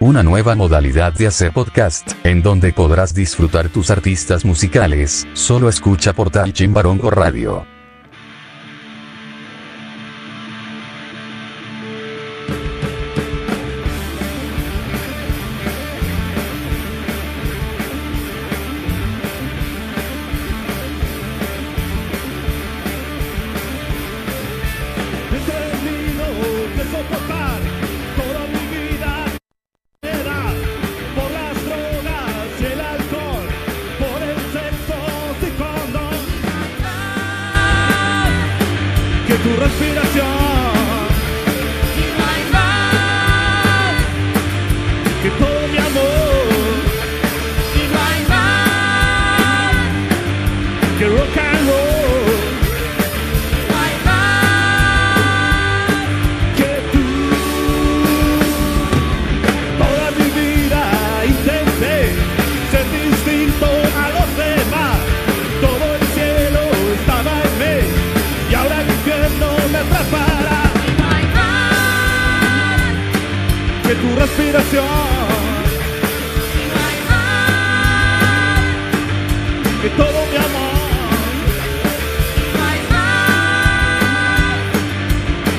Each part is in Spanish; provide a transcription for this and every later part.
Una nueva modalidad de hacer podcast, en donde podrás disfrutar tus artistas musicales, solo escucha por Talchimbarongo Radio. tu respiración.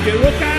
Que Boca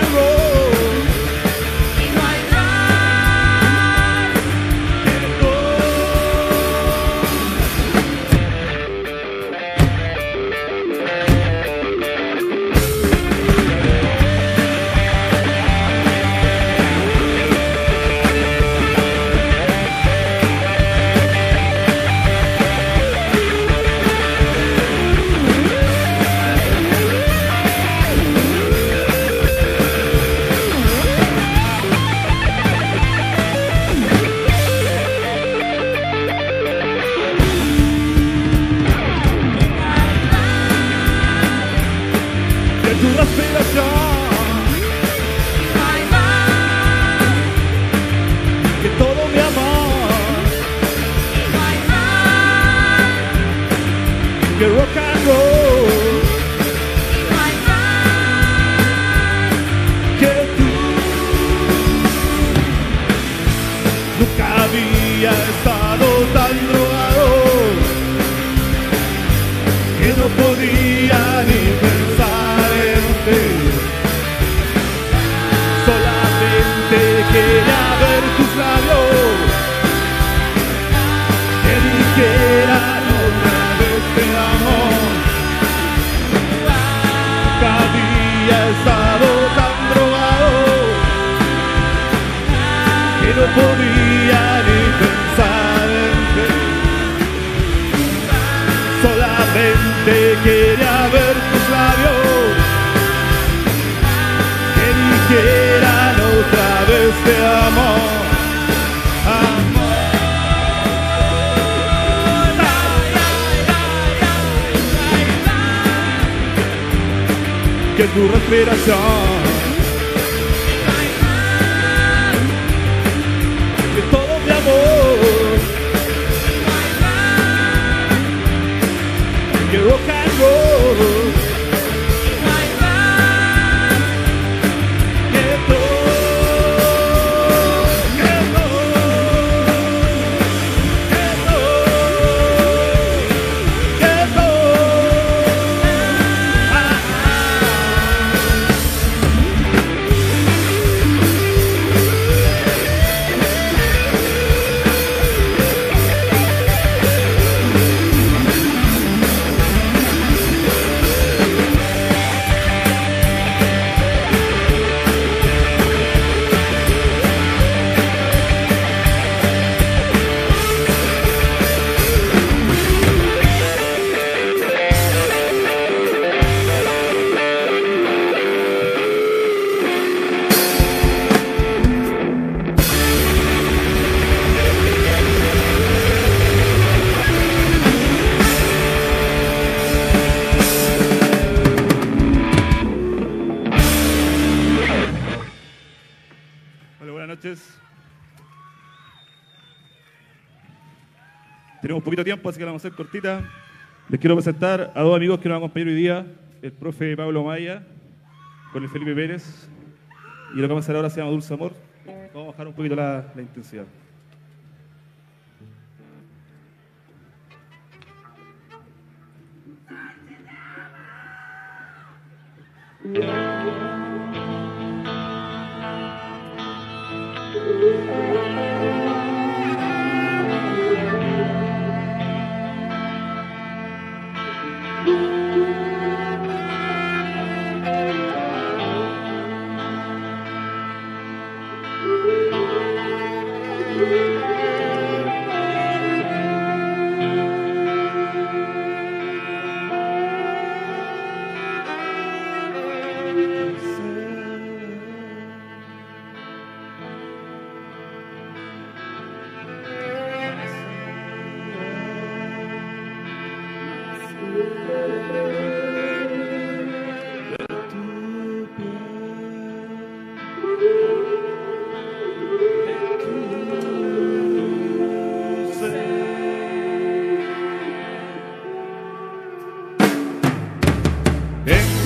no podía ni pensar en ti. Solamente quería ver tus labios que dijeran otra vez te amo. Amor. Que tu respiración poquito tiempo, así que la vamos a hacer cortita. Les quiero presentar a dos amigos que nos acompañan hoy día, el profe Pablo Maya con el Felipe Pérez y lo que vamos a hacer ahora se llama Dulce Amor. Vamos a bajar un poquito la, la intensidad.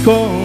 Encontré